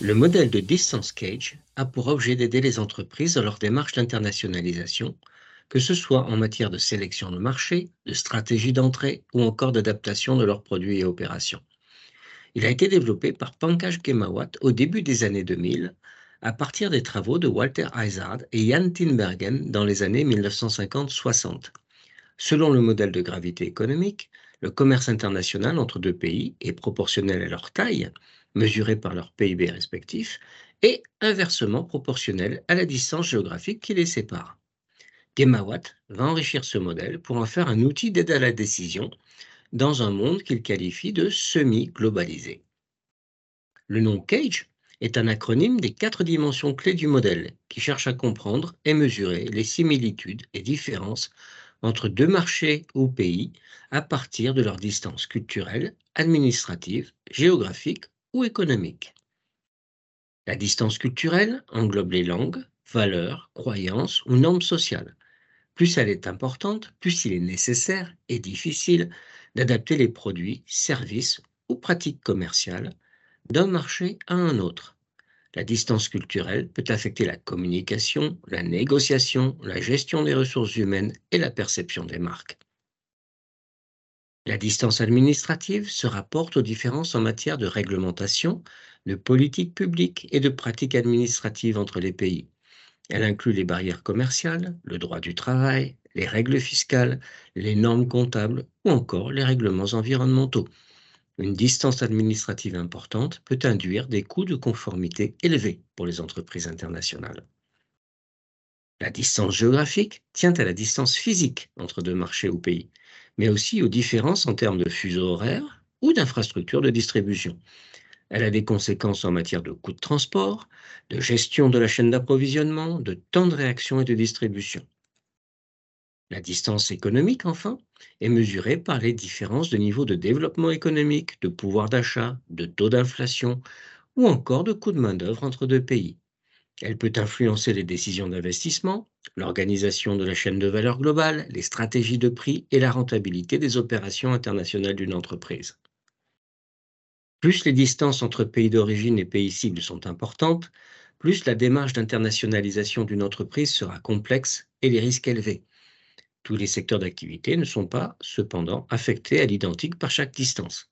Le modèle de Distance Cage a pour objet d'aider les entreprises dans leur démarche d'internationalisation, que ce soit en matière de sélection de marché, de stratégie d'entrée ou encore d'adaptation de leurs produits et opérations. Il a été développé par Pankaj Kemawat au début des années 2000 à partir des travaux de Walter Izard et Jan Tinbergen dans les années 1950-60. Selon le modèle de gravité économique, le commerce international entre deux pays est proportionnel à leur taille, mesurée par leur PIB respectif, et inversement proportionnel à la distance géographique qui les sépare. Gemawat va enrichir ce modèle pour en faire un outil d'aide à la décision dans un monde qu'il qualifie de semi-globalisé. Le nom CAGE est un acronyme des quatre dimensions clés du modèle qui cherche à comprendre et mesurer les similitudes et différences entre deux marchés ou pays à partir de leur distance culturelle, administrative, géographique ou économique. La distance culturelle englobe les langues, valeurs, croyances ou normes sociales. Plus elle est importante, plus il est nécessaire et difficile d'adapter les produits, services ou pratiques commerciales d'un marché à un autre. La distance culturelle peut affecter la communication, la négociation, la gestion des ressources humaines et la perception des marques. La distance administrative se rapporte aux différences en matière de réglementation, de politique publique et de pratiques administratives entre les pays. Elle inclut les barrières commerciales, le droit du travail, les règles fiscales, les normes comptables ou encore les règlements environnementaux. Une distance administrative importante peut induire des coûts de conformité élevés pour les entreprises internationales. La distance géographique tient à la distance physique entre deux marchés ou pays, mais aussi aux différences en termes de fuseaux horaires ou d'infrastructures de distribution. Elle a des conséquences en matière de coûts de transport, de gestion de la chaîne d'approvisionnement, de temps de réaction et de distribution. La distance économique, enfin, est mesurée par les différences de niveau de développement économique, de pouvoir d'achat, de taux d'inflation ou encore de coûts de main-d'œuvre entre deux pays. Elle peut influencer les décisions d'investissement, l'organisation de la chaîne de valeur globale, les stratégies de prix et la rentabilité des opérations internationales d'une entreprise. Plus les distances entre pays d'origine et pays cibles sont importantes, plus la démarche d'internationalisation d'une entreprise sera complexe et les risques élevés. Tous les secteurs d'activité ne sont pas, cependant, affectés à l'identique par chaque distance.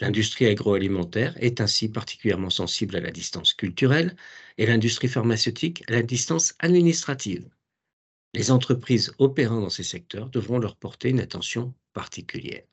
L'industrie agroalimentaire est ainsi particulièrement sensible à la distance culturelle et l'industrie pharmaceutique à la distance administrative. Les entreprises opérant dans ces secteurs devront leur porter une attention particulière.